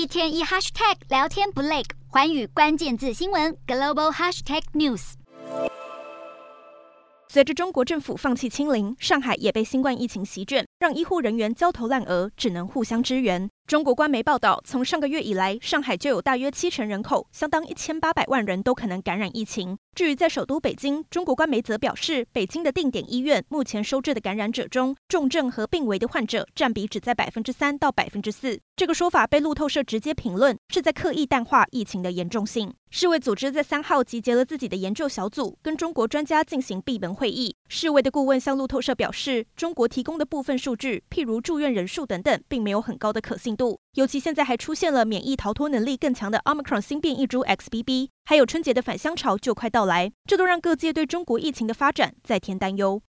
一天一 hashtag 聊天不累，环宇关键字新闻 global hashtag news。随着中国政府放弃清零，上海也被新冠疫情席卷，让医护人员焦头烂额，只能互相支援。中国官媒报道，从上个月以来，上海就有大约七成人口，相当一千八百万人都可能感染疫情。至于在首都北京，中国官媒则表示，北京的定点医院目前收治的感染者中，重症和病危的患者占比只在百分之三到百分之四。这个说法被路透社直接评论，是在刻意淡化疫情的严重性。世卫组织在三号集结了自己的研究小组，跟中国专家进行闭门会议。世卫的顾问向路透社表示，中国提供的部分数据，譬如住院人数等等，并没有很高的可信度。尤其现在还出现了免疫逃脱能力更强的 Omicron 新变异株 XBB，还有春节的返乡潮就快到来，这都让各界对中国疫情的发展再添担忧。